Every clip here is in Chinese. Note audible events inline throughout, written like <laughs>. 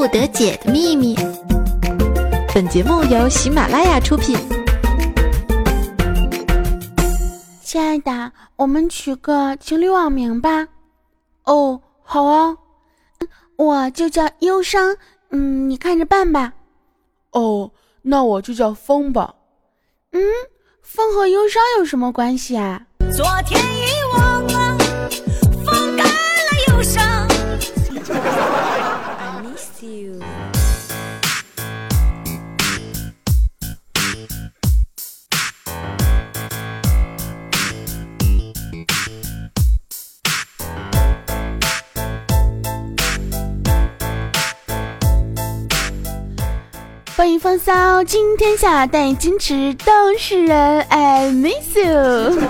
不得解的秘密。本节目由喜马拉雅出品。亲爱的，我们取个情侣网名吧。哦，好啊，我就叫忧伤，嗯，你看着办吧。哦，那我就叫风吧。嗯，风和忧伤有什么关系啊？昨天遗忘了，欢迎风骚惊天下，但矜持都是人。I miss you。<laughs>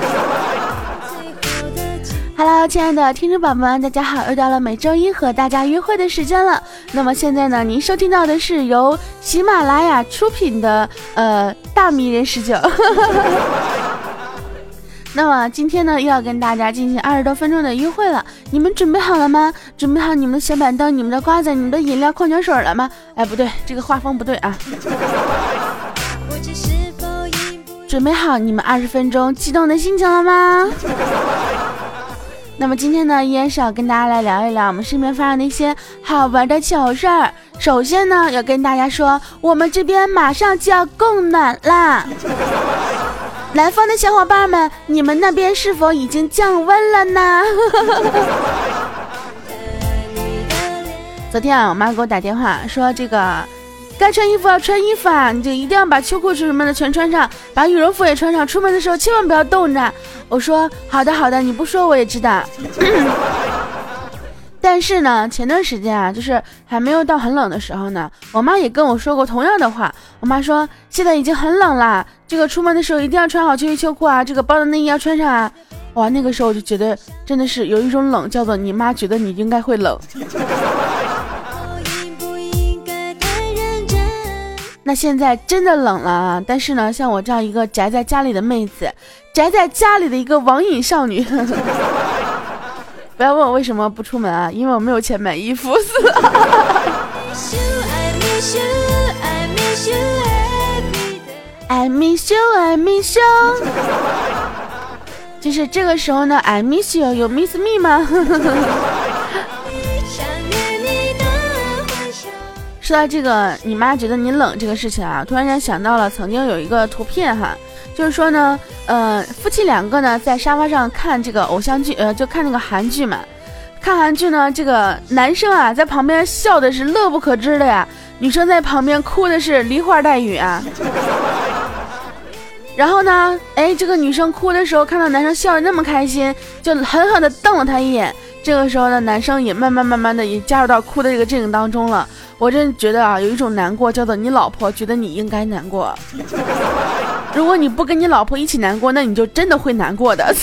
Hello，亲爱的听众宝宝们，大家好！又到了每周一和大家约会的时间了。那么现在呢，您收听到的是由喜马拉雅出品的呃大迷人十九。那么今天呢，又要跟大家进行二十多分钟的约会了，你们准备好了吗？准备好你们的小板凳、你们的瓜子、你们的饮料、矿泉水了吗？哎，不对，这个画风不对啊。准备好你们二十分钟激动的心情了吗？那么今天呢，依然是要跟大家来聊一聊我们身边发生的一些好玩的糗事儿。首先呢，要跟大家说，我们这边马上就要供暖啦。南方的小伙伴们，你们那边是否已经降温了呢？<laughs> 昨天啊，我妈给我打电话说，这个该穿衣服要穿衣服啊，你就一定要把秋裤什么的全穿上，把羽绒服也穿上，出门的时候千万不要冻着。我说好的好的，你不说我也知道。但是呢，前段时间啊，就是还没有到很冷的时候呢，我妈也跟我说过同样的话。我妈说现在已经很冷啦，这个出门的时候一定要穿好秋衣秋裤啊，这个包的内衣要穿上啊。哇，那个时候我就觉得真的是有一种冷，叫做你妈觉得你应该会冷。<laughs> 那现在真的冷了啊！但是呢，像我这样一个宅在家里的妹子，宅在家里的一个网瘾少女。不要问我为什么不出门啊，因为我没有钱买衣服。<laughs> I miss you, I miss you。就是这个时候呢，I miss you，有 miss me 吗？<laughs> 说到这个，你妈觉得你冷这个事情啊，突然间想到了曾经有一个图片哈。就是说呢，呃，夫妻两个呢在沙发上看这个偶像剧，呃，就看那个韩剧嘛。看韩剧呢，这个男生啊在旁边笑的是乐不可支的呀，女生在旁边哭的是梨花带雨啊。然后呢，哎，这个女生哭的时候看到男生笑的那么开心，就狠狠的瞪了他一眼。这个时候呢，男生也慢慢慢慢的也加入到哭的这个阵营当中了。我真觉得啊，有一种难过叫做你老婆觉得你应该难过。如果你不跟你老婆一起难过，那你就真的会难过的。<laughs>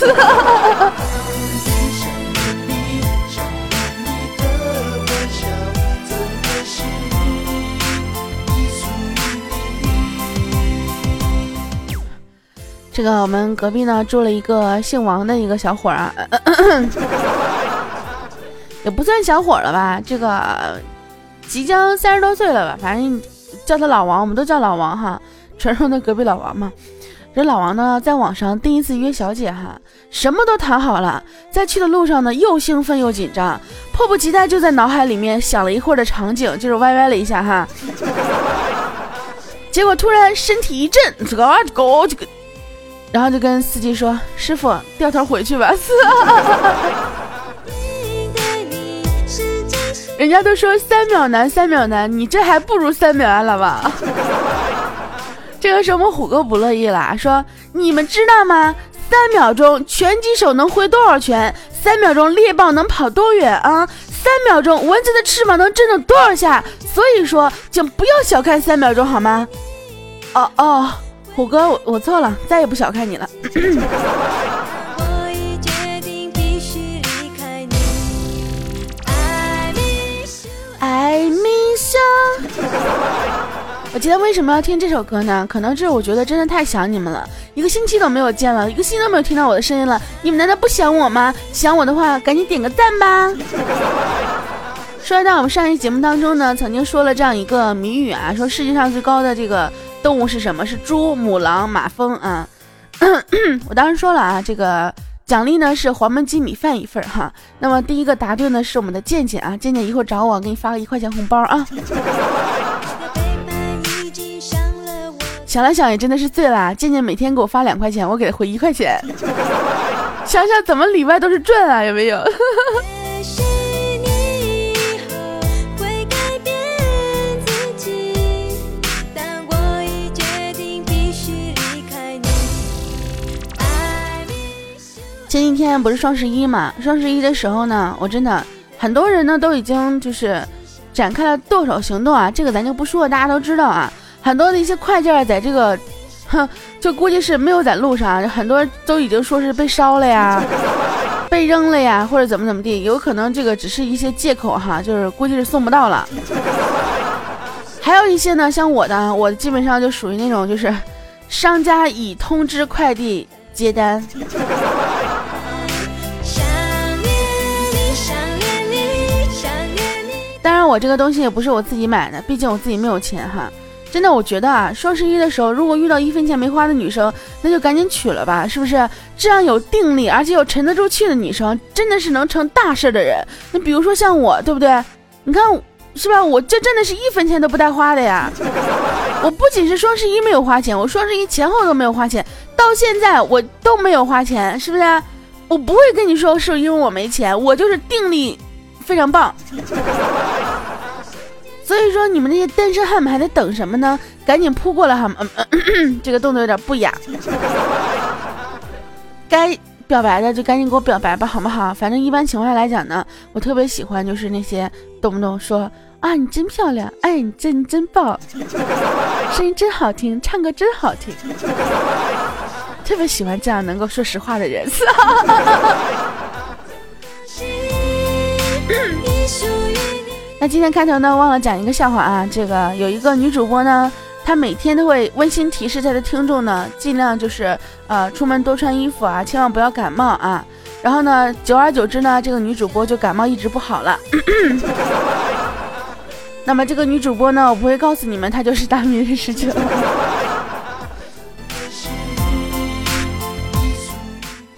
这个我们隔壁呢住了一个姓王的一个小伙啊，<coughs> 也不算小伙了吧，这个即将三十多岁了吧，反正叫他老王，我们都叫老王哈。传说的隔壁老王嘛，这老王呢，在网上第一次约小姐哈，什么都谈好了，在去的路上呢，又兴奋又紧张，迫不及待就在脑海里面想了一会儿的场景，就是歪歪了一下哈，<laughs> 结果突然身体一震，这个狗这个，然后就跟司机说：“师傅，掉头回去吧。<laughs> ”人家都说三秒难，三秒难，你这还不如三秒安了吧？这个时候我们虎哥不乐意了，说：“你们知道吗？三秒钟拳击手能挥多少拳？三秒钟猎豹能跑多远啊？三秒钟蚊子的翅膀能震动多少下？所以说，请不要小看三秒钟，好吗？”哦哦，虎哥，我我错了，再也不小看你了。I miss you。我今天为什么要听这首歌呢？可能是我觉得真的太想你们了，一个星期都没有见了，一个星期都没有听到我的声音了。你们难道不想我吗？想我的话，赶紧点个赞吧。说到我们上一期节目当中呢，曾经说了这样一个谜语啊，说世界上最高的这个动物是什么？是猪、母狼、马蜂啊。<coughs> 我当时说了啊，这个奖励呢是黄焖鸡米饭一份哈。那么第一个答对呢是我们的健健啊，健健一会儿找我，给你发个一块钱红包啊。想了想也真的是醉了，健健每天给我发两块钱，我给他回一块钱。<laughs> 想想怎么里外都是赚啊，有没有？<laughs> 前几天不是双十一嘛？双十一的时候呢，我真的很多人呢都已经就是展开了剁手行动啊。这个咱就不说了，大家都知道啊。很多的一些快件在这个，哼，就估计是没有在路上，很多都已经说是被烧了呀，<laughs> 被扔了呀，或者怎么怎么地，有可能这个只是一些借口哈，就是估计是送不到了。<laughs> 还有一些呢，像我的，我基本上就属于那种就是商家已通知快递接单。当然，我这个东西也不是我自己买的，毕竟我自己没有钱哈。真的，我觉得啊，双十一的时候，如果遇到一分钱没花的女生，那就赶紧娶了吧，是不是？这样有定力而且又沉得住气的女生，真的是能成大事的人。那比如说像我，对不对？你看，是吧？我这真的是一分钱都不带花的呀。<laughs> 我不仅是双十一没有花钱，我双十一前后都没有花钱，到现在我都没有花钱，是不是？我不会跟你说是因为我没钱，我就是定力。非常棒，所以说你们那些单身汉们还在等什么呢？赶紧扑过来哈！这个动作有点不雅，该表白的就赶紧给我表白吧，好不好？反正一般情况下来讲呢，我特别喜欢就是那些动不动说啊你真漂亮，哎你真真棒，声音真好听，唱歌真好听，特别喜欢这样能够说实话的人。那今天开头呢，忘了讲一个笑话啊。这个有一个女主播呢，她每天都会温馨提示她的听众呢，尽量就是呃出门多穿衣服啊，千万不要感冒啊。然后呢，久而久之呢，这个女主播就感冒一直不好了。<coughs> 那么这个女主播呢，我不会告诉你们，她就是大名人事情。<laughs>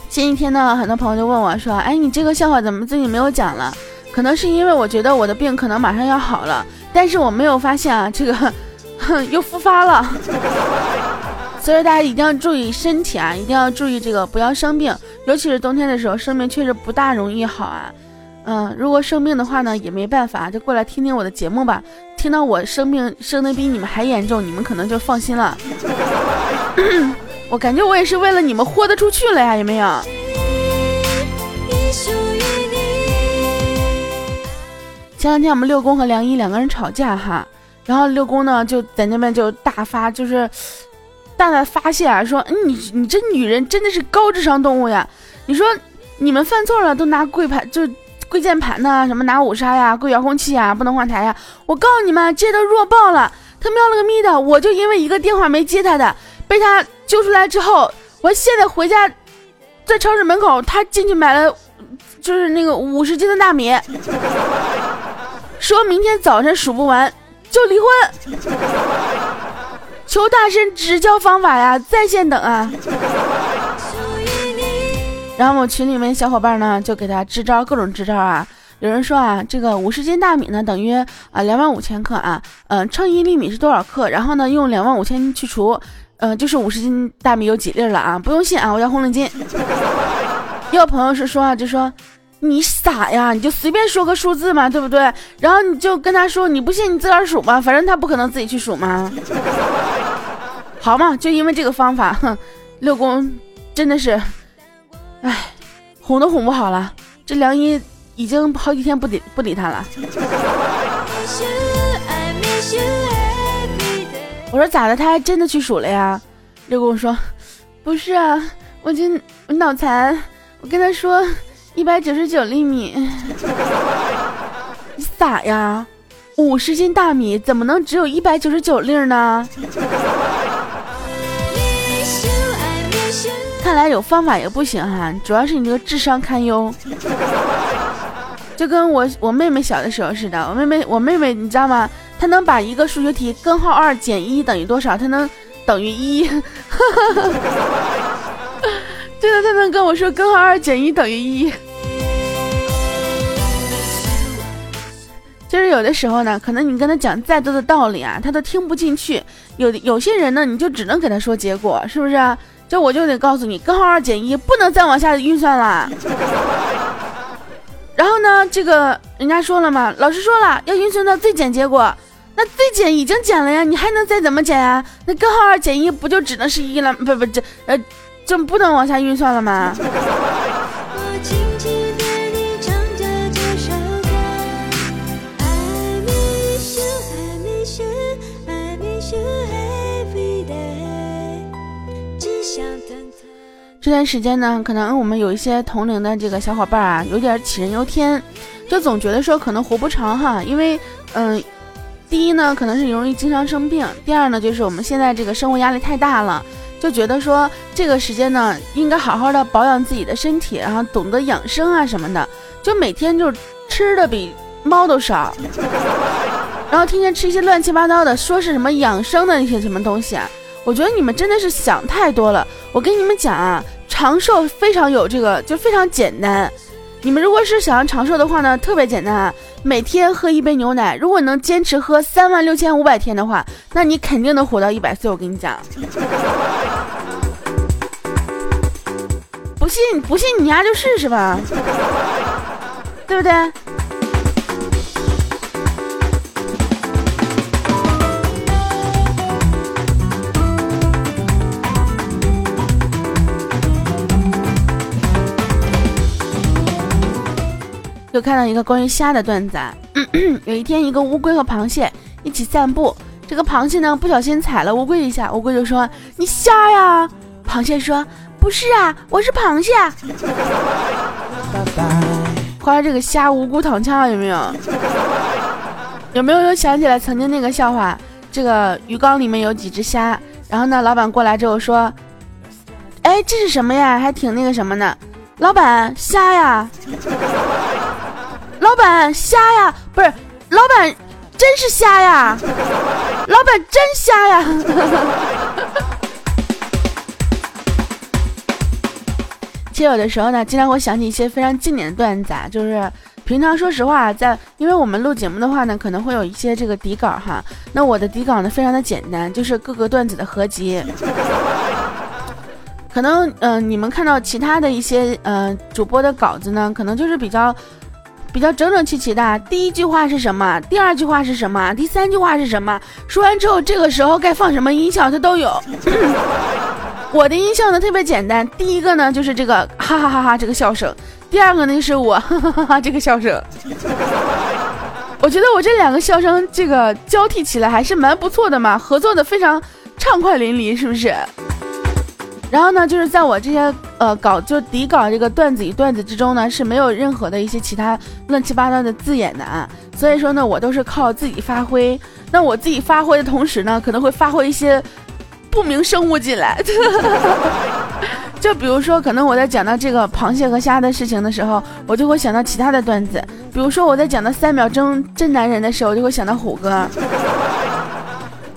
前几天呢，很多朋友就问我说：“哎，你这个笑话怎么最近没有讲了？”可能是因为我觉得我的病可能马上要好了，但是我没有发现啊，这个 <laughs> 又复发了。<laughs> 所以大家一定要注意身体啊，一定要注意这个不要生病，尤其是冬天的时候，生病确实不大容易好啊。嗯，如果生病的话呢，也没办法，就过来听听我的节目吧。听到我生病生的比你们还严重，你们可能就放心了。<coughs> 我感觉我也是为了你们豁得出去了呀，有没有？前两天我们六公和梁一两个人吵架哈，然后六公呢就在那边就大发就是大大发泄啊，说你你这女人真的是高智商动物呀！你说你们犯错了都拿跪盘就跪键盘呢，什么拿五杀呀、跪遥控器呀，不能换台呀！我告诉你们，这都弱爆了！他喵了个咪的！我就因为一个电话没接他的，被他揪出来之后，我现在回家在超市门口，他进去买了就是那个五十斤的大米。说明天早晨数不完就离婚，<laughs> 求大神指教方法呀，在线等啊。然后我群里面小伙伴呢就给他支招，各种支招啊。有人说啊，这个五十斤大米呢等于啊两万五千克啊，嗯，称一粒米是多少克？然后呢用两万五千去除，嗯，就是五十斤大米有几粒了啊？不用信啊，我要红领巾。<laughs> 也有朋友是说啊，就说。你傻呀，你就随便说个数字嘛，对不对？然后你就跟他说，你不信你自个儿数吧，反正他不可能自己去数嘛。好嘛，就因为这个方法，哼，<laughs> 六公真的是，哎，哄都哄不好了。这梁一已经好几天不理不理他了。我说咋的？他还真的去数了呀？六公说，不是啊，我就我脑残，我跟他说。一百九十九粒米，<laughs> 你傻呀？五十斤大米怎么能只有一百九十九粒呢？看来有方法也不行哈，主要是你这个智商堪忧。就跟我我妹妹小的时候似的，我妹妹我妹妹你知道吗？她能把一个数学题根号二减一等于多少？她能等于一，<laughs> 真的，她能跟我说根号二减一等于一。就是有的时候呢，可能你跟他讲再多的道理啊，他都听不进去。有有些人呢，你就只能给他说结果，是不是？就我就得告诉你，根号二减一不能再往下运算了。<laughs> 然后呢，这个人家说了嘛，老师说了要运算到最简结果，那最简已经减了呀，你还能再怎么减啊？那根号二减一不就只能是一了？不不这呃，就不能往下运算了吗？这段时间呢，可能我们有一些同龄的这个小伙伴啊，有点杞人忧天，就总觉得说可能活不长哈，因为嗯，第一呢，可能是容易经常生病；第二呢，就是我们现在这个生活压力太大了，就觉得说这个时间呢，应该好好的保养自己的身体，然后懂得养生啊什么的，就每天就吃的比猫都少，然后天天吃一些乱七八糟的，说是什么养生的那些什么东西啊。我觉得你们真的是想太多了。我跟你们讲啊，长寿非常有这个，就非常简单。你们如果是想要长寿的话呢，特别简单啊，每天喝一杯牛奶。如果能坚持喝三万六千五百天的话，那你肯定能活到一百岁。我跟你讲，不信不信你丫就试试吧，对不对？就看到一个关于虾的段子。啊。<clears throat> 有一天，一个乌龟和螃蟹一起散步，这个螃蟹呢不小心踩了乌龟一下，乌龟就说：“你瞎呀？”螃蟹说：“不是啊，我是螃蟹。”话说这个虾无辜躺枪了，有没有？<laughs> 有没有又想起来曾经那个笑话？这个鱼缸里面有几只虾，然后呢，老板过来之后说：“哎，这是什么呀？还挺那个什么呢？”老板，虾呀。老板虾呀，不是，老板真是虾呀，老板真虾呀。<laughs> 其实有的时候呢，经常会想起一些非常经典的段子，啊，就是平常说实话，在因为我们录节目的话呢，可能会有一些这个底稿哈。那我的底稿呢，非常的简单，就是各个段子的合集。可能嗯，你们看到其他的一些呃主播的稿子呢，可能就是比较。比较整整齐齐的，第一句话是什么？第二句话是什么？第三句话是什么？说完之后，这个时候该放什么音效，它都有。<laughs> 我的音效呢特别简单，第一个呢就是这个哈哈哈哈这个笑声，第二个呢就是我哈哈哈哈这个笑声。我觉得我这两个笑声这个交替起来还是蛮不错的嘛，合作的非常畅快淋漓，是不是？然后呢，就是在我这些呃稿就底稿这个段子与段子之中呢，是没有任何的一些其他乱七八糟的字眼的啊。所以说呢，我都是靠自己发挥。那我自己发挥的同时呢，可能会发挥一些不明生物进来。就比如说，可能我在讲到这个螃蟹和虾的事情的时候，我就会想到其他的段子。比如说我在讲到三秒钟真男人的时候，我就会想到虎哥。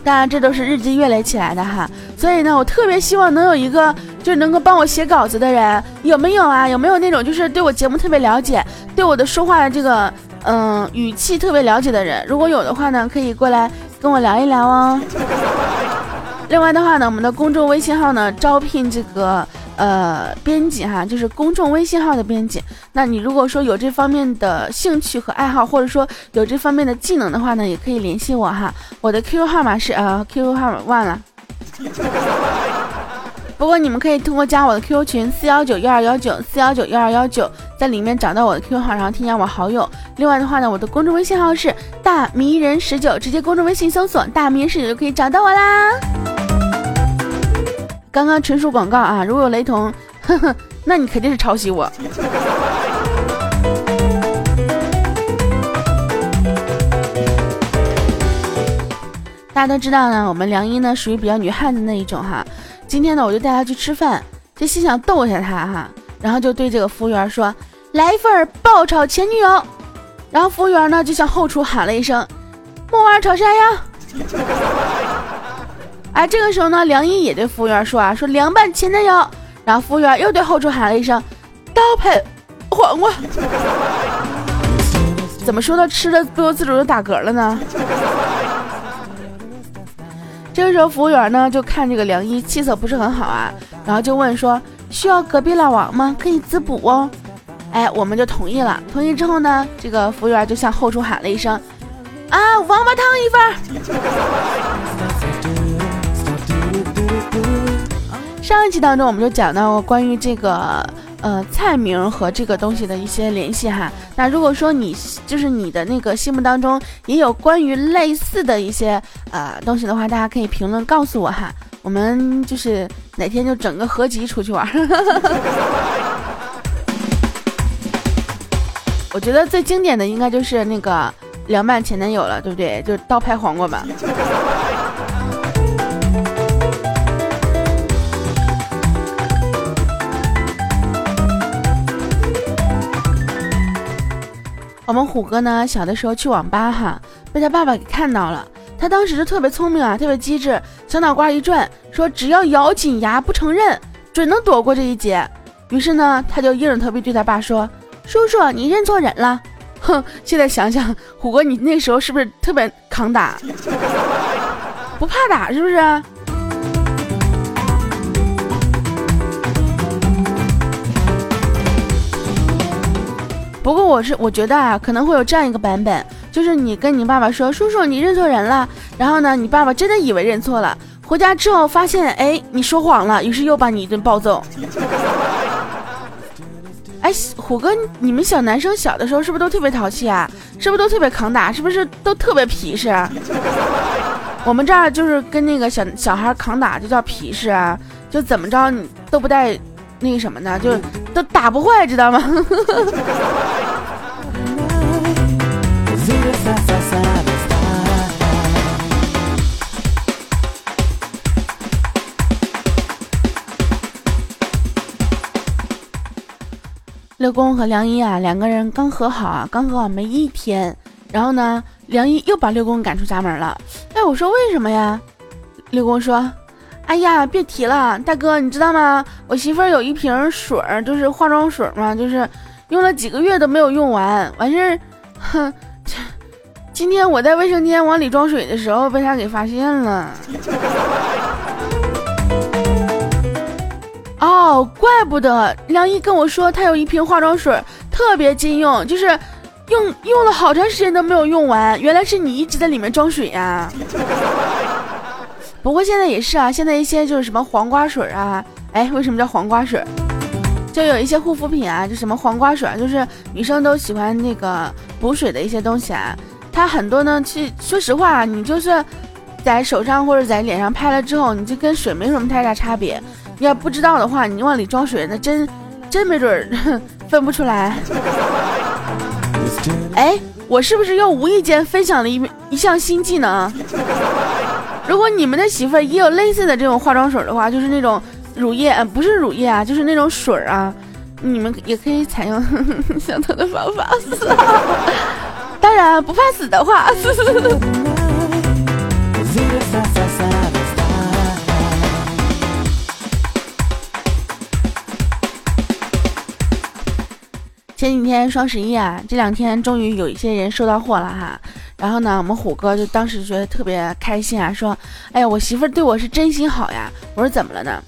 当然，这都是日积月累起来的哈。所以呢，我特别希望能有一个，就能够帮我写稿子的人，有没有啊？有没有那种就是对我节目特别了解，对我的说话的这个嗯语气特别了解的人？如果有的话呢，可以过来跟我聊一聊哦。另外的话呢，我们的公众微信号呢，招聘这个。呃，编辑哈，就是公众微信号的编辑。那你如果说有这方面的兴趣和爱好，或者说有这方面的技能的话呢，也可以联系我哈。我的 QQ 号码是呃，QQ 号码忘了。不过你们可以通过加我的 QQ 群四幺九幺二幺九四幺九幺二幺九，在里面找到我的 QQ 号，然后添加我好友。另外的话呢，我的公众微信号是大迷人十九，直接公众微信搜索大迷人十九就可以找到我啦。刚刚纯属广告啊！如果有雷同，呵呵，那你肯定是抄袭我。大家都知道呢，我们梁一呢属于比较女汉子那一种哈。今天呢，我就带她去吃饭，就心想逗一下她哈，然后就对这个服务员说：“来一份爆炒前女友。”然后服务员呢就向后厨喊了一声：“木耳炒山药！”哎，这个时候呢，梁一也对服务员说啊：“说凉拌前男友。”然后服务员又对后厨喊了一声：“刀配黄瓜。<laughs> ”怎么说到吃的不由自主就打嗝了呢？<laughs> 这个时候服务员呢就看这个梁一气色不是很好啊，然后就问说：“需要隔壁老王吗？可以滋补哦。”哎，我们就同意了。同意之后呢，这个服务员就向后厨喊了一声：“啊，王八汤一份。”上一期当中我们就讲到过关于这个呃菜名和这个东西的一些联系哈。那如果说你就是你的那个心目当中也有关于类似的一些呃东西的话，大家可以评论告诉我哈。我们就是哪天就整个合集出去玩。<laughs> 我觉得最经典的应该就是那个凉拌前男友了，对不对？就是刀拍黄瓜吧。我们虎哥呢，小的时候去网吧哈，被他爸爸给看到了。他当时就特别聪明啊，特别机智，小脑瓜一转，说只要咬紧牙不承认，准能躲过这一劫。于是呢，他就硬着头皮对他爸说。叔叔，你认错人了。哼，现在想想，虎哥，你那时候是不是特别抗打，<laughs> 不怕打是不是？不过我是我觉得啊，可能会有这样一个版本，就是你跟你爸爸说，叔叔，你认错人了。然后呢，你爸爸真的以为认错了，回家之后发现，哎，你说谎了，于是又把你一顿暴揍。<laughs> 哎，虎哥，你们小男生小的时候是不是都特别淘气啊？是不是都特别扛打？是不是都特别皮实？<laughs> 我们这儿就是跟那个小小孩扛打就叫皮实啊，就怎么着你都不带那个什么的，就都打不坏，知道吗？<laughs> 六公和梁一啊，两个人刚和好啊，刚和好没一天，然后呢，梁一又把六公赶出家门了。哎，我说为什么呀？六公说：“哎呀，别提了，大哥，你知道吗？我媳妇儿有一瓶水儿，就是化妆水嘛，就是用了几个月都没有用完，完事儿，哼，今天我在卫生间往里装水的时候被他给发现了。”哦，怪不得梁一跟我说他有一瓶化妆水特别禁用，就是用用了好长时间都没有用完。原来是你一直在里面装水呀。不过现在也是啊，现在一些就是什么黄瓜水啊，哎，为什么叫黄瓜水？就有一些护肤品啊，就什么黄瓜水，就是女生都喜欢那个补水的一些东西啊。它很多呢，其实说实话，你就是在手上或者在脸上拍了之后，你就跟水没什么太大差别。你要不知道的话，你往里装水，那真真没准 <laughs> 分不出来。哎，我是不是又无意间分享了一一项新技能？如果你们的媳妇儿也有类似的这种化妆水的话，就是那种乳液，呃，不是乳液啊，就是那种水儿啊，你们也可以采用 <laughs> 相同的方法。当然不怕死的话。<laughs> 前几天双十一啊，这两天终于有一些人收到货了哈。然后呢，我们虎哥就当时觉得特别开心啊，说：“哎呀，我媳妇儿对我是真心好呀。”我说：“怎么了呢？”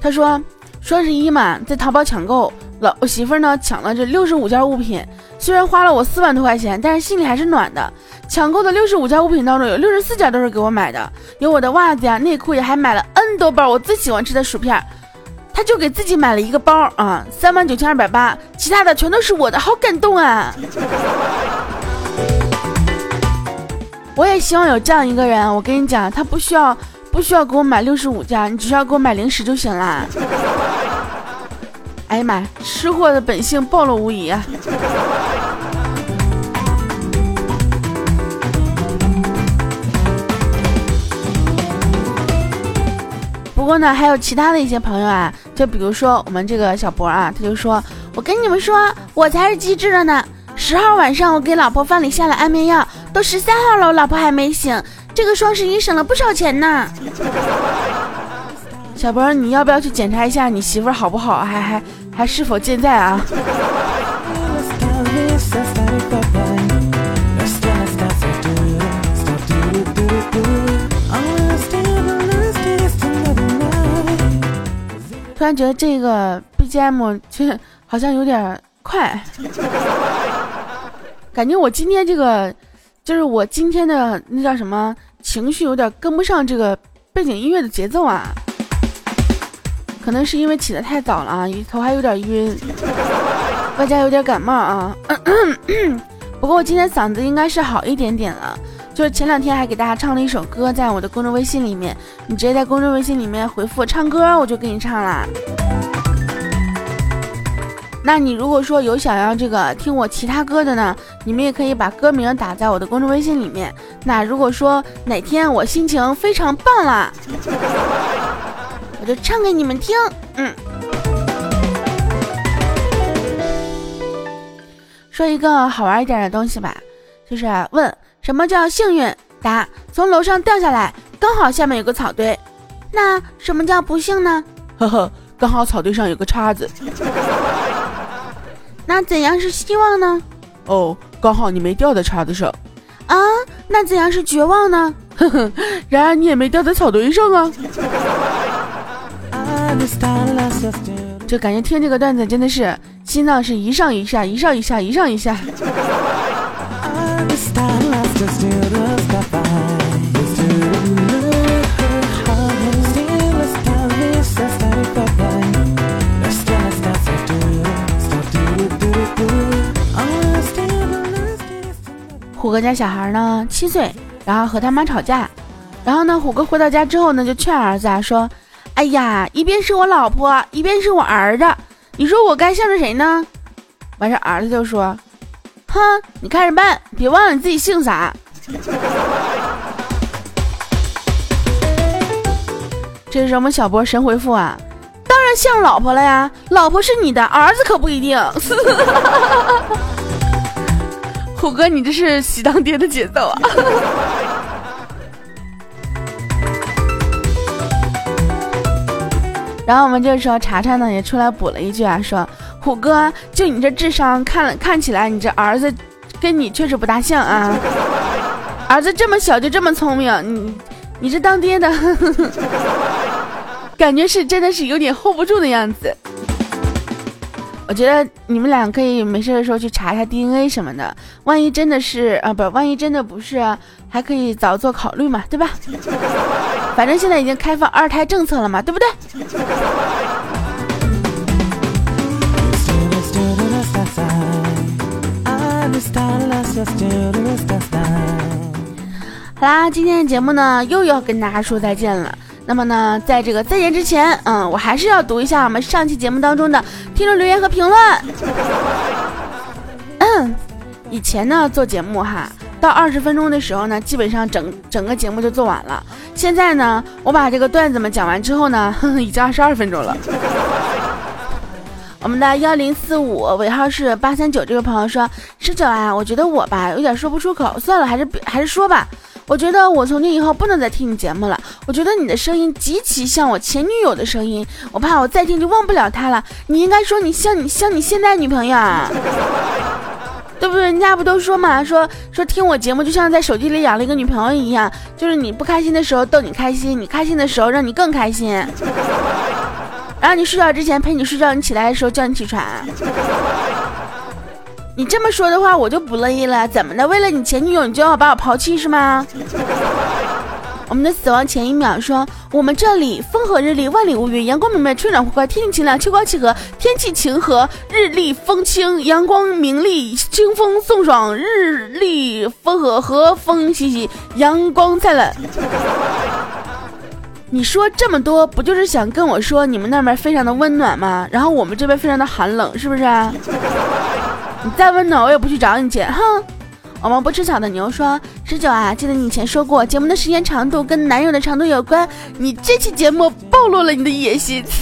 他说：“双十一嘛，在淘宝抢购，老我媳妇儿呢抢了这六十五件物品，虽然花了我四万多块钱，但是心里还是暖的。抢购的六十五件物品当中，有六十四件都是给我买的，有我的袜子呀、内裤，也还买了 N 多包我最喜欢吃的薯片。”他就给自己买了一个包啊，三万九千二百八，其他的全都是我的，好感动啊！<laughs> 我也希望有这样一个人，我跟你讲，他不需要不需要给我买六十五件，你只需要给我买零食就行了。<laughs> 哎呀妈，吃货的本性暴露无遗啊！不过呢，还有其他的一些朋友啊，就比如说我们这个小博啊，他就说：“我跟你们说，我才是机智的呢。十号晚上我给老婆饭里下了安眠药，都十三号了，我老婆还没醒。这个双十一省了不少钱呢。小博，你要不要去检查一下你媳妇好不好？还还还是否健在啊？然觉得这个 BGM 这好像有点快，<laughs> 感觉我今天这个就是我今天的那叫什么情绪有点跟不上这个背景音乐的节奏啊，可能是因为起得太早了啊，头还有点晕，外加有点感冒啊。<coughs> 不过我今天嗓子应该是好一点点了。就是前两天还给大家唱了一首歌，在我的公众微信里面，你直接在公众微信里面回复唱歌，我就给你唱啦。那你如果说有想要这个听我其他歌的呢，你们也可以把歌名打在我的公众微信里面。那如果说哪天我心情非常棒啦，<laughs> 我就唱给你们听。嗯，说一个好玩一点的东西吧，就是问。什么叫幸运？答：从楼上掉下来，刚好下面有个草堆。那什么叫不幸呢？呵呵，刚好草堆上有个叉子。<laughs> 那怎样是希望呢？哦，刚好你没掉在叉子上。啊，那怎样是绝望呢？呵呵，然而你也没掉在草堆上啊。<laughs> 就感觉听这个段子真的是心脏是一上一下，一上一下，一上一下。<laughs> 虎哥家小孩呢，七岁，然后和他妈吵架，然后呢，虎哥回到家之后呢，就劝儿子啊说：“哎呀，一边是我老婆，一边是我儿子，你说我该向着谁呢？”完事儿子就说。哼，你看着办，别忘了你自己姓啥。这是什么小波神回复啊？当然像老婆了呀，老婆是你的，儿子可不一定。<laughs> 虎哥，你这是喜当爹的节奏啊！<laughs> 然后我们这时候查查呢也出来补了一句啊，说。虎哥，就你这智商，看看起来你这儿子跟你确实不大像啊！儿子这么小就这么聪明，你你这当爹的，<laughs> 感觉是真的是有点 hold 不住的样子。我觉得你们俩可以没事的时候去查一下 DNA 什么的，万一真的是啊，不，万一真的不是，还可以早做考虑嘛，对吧？<laughs> 反正现在已经开放二胎政策了嘛，对不对？好啦，今天的节目呢又要跟大家说再见了。那么呢，在这个再见之前，嗯，我还是要读一下我们上期节目当中的听众留言和评论。<laughs> 嗯，以前呢做节目哈，到二十分钟的时候呢，基本上整整个节目就做完了。现在呢，我把这个段子们讲完之后呢，<laughs> 已经二十二分钟了。我们的幺零四五尾号是八三九这位朋友说：十九啊，我觉得我吧有点说不出口，算了，还是还是说吧。我觉得我从今以后不能再听你节目了。我觉得你的声音极其像我前女友的声音，我怕我再听就忘不了她了。你应该说你像你像你现在女朋友，啊，<laughs> 对不对？人家不都说嘛，说说听我节目就像在手机里养了一个女朋友一样，就是你不开心的时候逗你开心，你开心的时候让你更开心。然后你睡觉之前陪你睡觉，你起来的时候叫你起床。你这么说的话，我就不乐意了。怎么的？为了你前女友，你就要把我抛弃是吗？我们的死亡前一秒说，我们这里风和日丽，万里无云，阳光明媚，春暖花开，天气晴朗，秋高气和，天气晴和，日丽风清，阳光明丽，清风送爽，日丽风和和风习习，阳光灿烂。你说这么多，不就是想跟我说你们那边非常的温暖吗？然后我们这边非常的寒冷，是不是？你再温暖，我也不去找你去。哼！我们不吃草的牛说：“十九啊，记得你以前说过，节目的时间长度跟男友的长度有关。你这期节目暴露了你的野心。<laughs> ”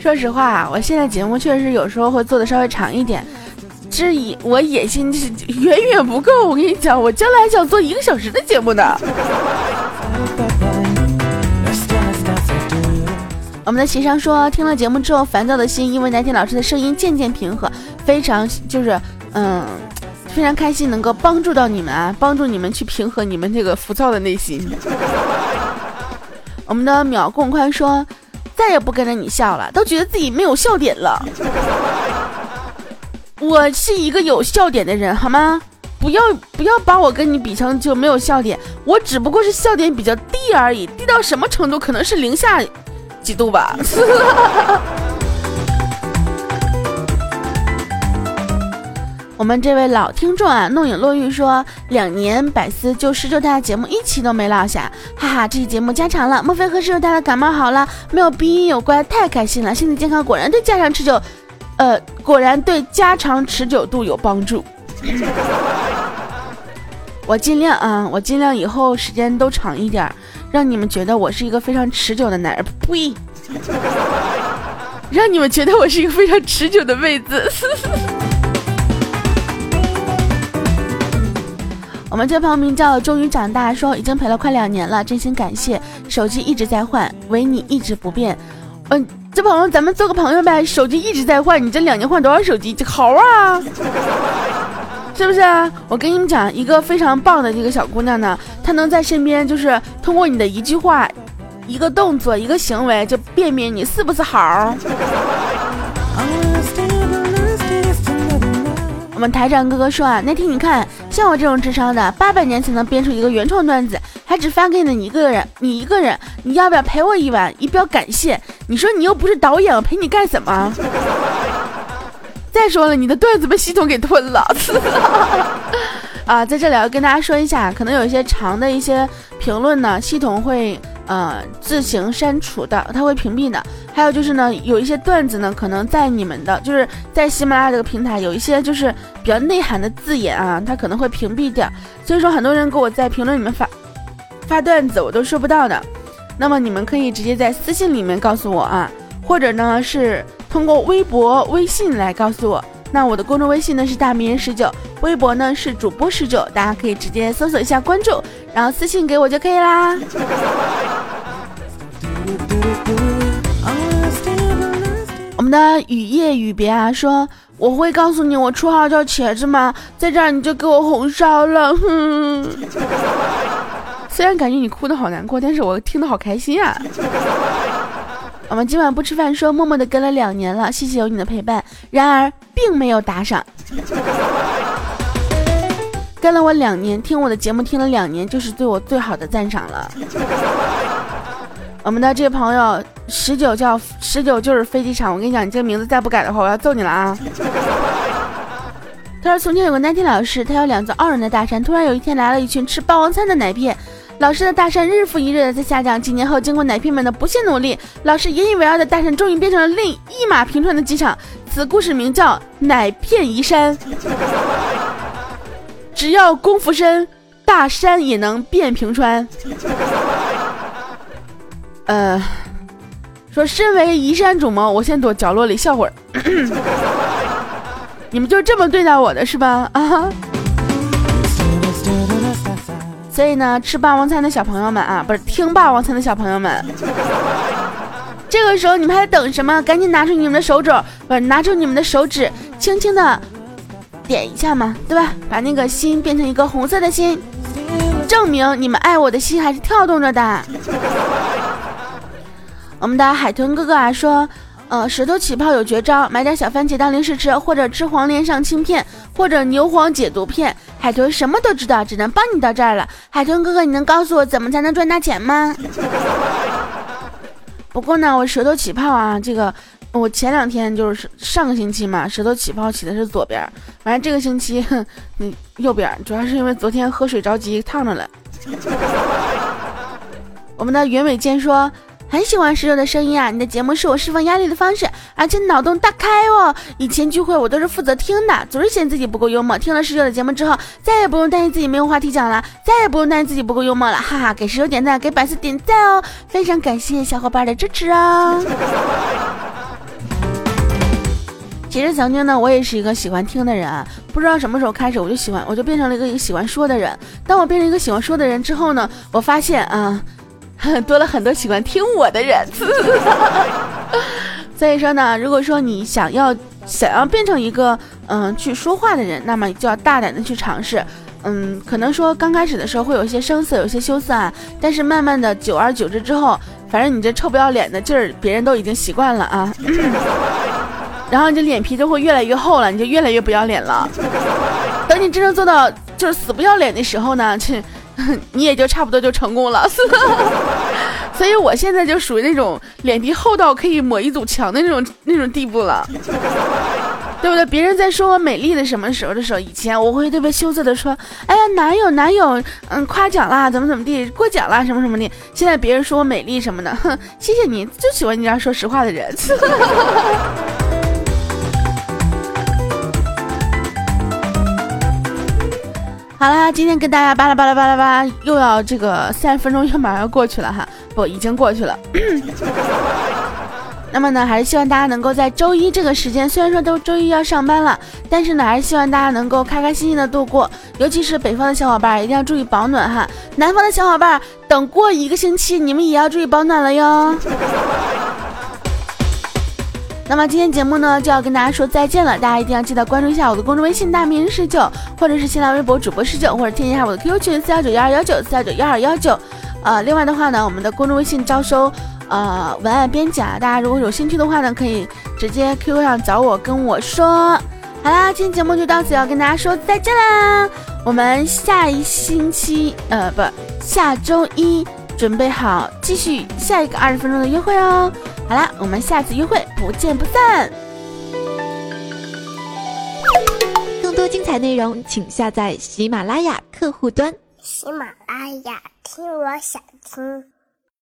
说实话，我现在节目确实有时候会做的稍微长一点。这野我野心是远远不够。我跟你讲，我将来还想做一个小时的节目呢。我们的协商说，听了节目之后，烦躁的心因为南天老师的声音渐渐平和，非常就是嗯，非常开心能够帮助到你们啊，帮助你们去平和你们这个浮躁的内心。我们的秒共宽说，再也不跟着你笑了，都觉得自己没有笑点了。我是一个有笑点的人，好吗？不要不要把我跟你比成就没有笑点，我只不过是笑点比较低而已，低到什么程度？可能是零下。几度吧。<laughs> 我们这位老听众啊，弄影落玉说，两年百思就十九大的节目一期都没落下，哈哈，这期节目加长了，莫非和十九大的感冒好了？没有鼻音有关，太开心了！身体健康果然对加长持久，呃，果然对加长持久度有帮助。<laughs> 我尽量啊，我尽量以后时间都长一点。让你们觉得我是一个非常持久的男人，呸！<laughs> 让你们觉得我是一个非常持久的妹子。<laughs> 我们这朋友名叫终于长大，说已经陪了快两年了，真心感谢。手机一直在换，唯你一直不变。嗯，这朋友咱们做个朋友呗。手机一直在换，你这两年换多少手机？这猴啊！是不是啊？我跟你们讲，一个非常棒的这个小姑娘呢，她能在身边，就是通过你的一句话、一个动作、一个行为，就辨别你是不是猴。我们台长哥哥说啊，那天你看，像我这种智商的，八百年才能编出一个原创段子，还只发给了你一个人，你一个人，你要不要陪我一晚，以表感谢？你说你又不是导演，我陪你干什么？<laughs> 再说了，你的段子被系统给吞了。<laughs> 啊，在这里要跟大家说一下，可能有一些长的一些评论呢，系统会呃自行删除的，它会屏蔽的。还有就是呢，有一些段子呢，可能在你们的，就是在喜马拉雅这个平台，有一些就是比较内涵的字眼啊，它可能会屏蔽掉。所以说，很多人给我在评论里面发发段子，我都收不到的。那么你们可以直接在私信里面告诉我啊，或者呢是。通过微博、微信来告诉我。那我的公众微信呢是大名人十九，微博呢是主播十九，大家可以直接搜索一下关注，然后私信给我就可以啦。我们的雨夜雨别啊说，我会告诉你我绰号叫茄子吗？在这儿你就给我红烧了。哼。虽然感觉你哭的好难过，但是我听的好开心啊。我们今晚不吃饭，说默默的跟了两年了，谢谢有你的陪伴。然而并没有打赏，跟了我两年，听我的节目听了两年，就是对我最好的赞赏了。我们的这位朋友十九叫十九就是飞机场，我跟你讲，你这个名字再不改的话，我要揍你了啊！他说从前有个难题老师，他有两座傲人的大山，突然有一天来了一群吃霸王餐的奶片。老师的大山日复一日的在下降，几年后，经过奶片们的不懈努力，老师引以为傲的大山终于变成了另一马平川的机场。此故事名叫奶片移山。<laughs> 只要功夫深，大山也能变平川。<laughs> 呃，说身为移山主谋，我先躲角落里笑会儿。<coughs> 你们就这么对待我的是吧？啊。所以呢，吃霸王餐的小朋友们啊，不是听霸王餐的小朋友们，这个时候你们还等什么？赶紧拿出你们的手肘，不是拿出你们的手指，轻轻的点一下嘛，对吧？把那个心变成一个红色的心，证明你们爱我的心还是跳动着的。我们的海豚哥哥啊说。呃，舌头起泡有绝招，买点小番茄当零食吃，或者吃黄连上清片，或者牛黄解毒片。海豚什么都知道，只能帮你到这儿了。海豚哥哥，你能告诉我怎么才能赚大钱吗？<laughs> 不过呢，我舌头起泡啊，这个我前两天就是上个星期嘛，舌头起泡起的是左边，完了这个星期 <laughs> 嗯右边，主要是因为昨天喝水着急烫着了。<laughs> 我们的袁伟坚说。很喜欢石榴的声音啊！你的节目是我释放压力的方式，而且脑洞大开哦。以前聚会我都是负责听的，总是嫌自己不够幽默。听了石榴的节目之后，再也不用担心自己没有话题讲了，再也不用担心自己不够幽默了，哈哈！给石榴点赞，给百思点赞哦！非常感谢小伙伴的支持啊！其实曾经呢，我也是一个喜欢听的人，不知道什么时候开始，我就喜欢，我就变成了一个喜欢说的人。当我变成一个喜欢说的人之后呢，我发现啊，<laughs> 多了很多喜欢听我的人。<laughs> 所以说呢，如果说你想要想要变成一个嗯去说话的人，那么就要大胆的去尝试。嗯，可能说刚开始的时候会有一些生涩，有些羞涩啊，但是慢慢的久而久之之后，反正你这臭不要脸的劲儿，别人都已经习惯了啊。<laughs> 然后你这脸皮就会越来越厚了，你就越来越不要脸了。等你真正做到就是死不要脸的时候呢，这 <laughs> 你也就差不多就成功了。<laughs> 所以我现在就属于那种脸皮厚到可以抹一堵墙的那种那种地步了。对不对？别人在说我美丽的什么时候的时候，以前我会特别羞涩的说：“哎呀，哪有哪有，嗯，夸奖啦，怎么怎么地，过奖啦，什么什么的。”现在别人说我美丽什么的，哼，谢谢你，就喜欢你这样说实话的人。<laughs> 好啦，今天跟大家巴拉巴拉巴拉巴，又要这个三十分钟又马上要过去了哈，不，已经过去了。<clears throat> 那么呢，还是希望大家能够在周一这个时间，虽然说都周一要上班了，但是呢，还是希望大家能够开开心心的度过。尤其是北方的小伙伴，一定要注意保暖哈。南方的小伙伴，等过一个星期，你们也要注意保暖了哟。那么今天节目呢，就要跟大家说再见了。大家一定要记得关注一下我的公众微信“大名十九”，或者是新浪微博主播十九，或者添加一下我的 QQ 群四幺九幺二幺九四幺九幺二幺九。呃，另外的话呢，我们的公众微信招收。呃，文案编辑啊，大家如果有兴趣的话呢，可以直接 QQ 上找我跟我说。好啦，今天节目就到此，要跟大家说再见啦。我们下一星期，呃，不，下周一准备好继续下一个二十分钟的约会哦。好啦，我们下次约会不见不散。更多精彩内容，请下载喜马拉雅客户端。喜马拉雅，听我想听。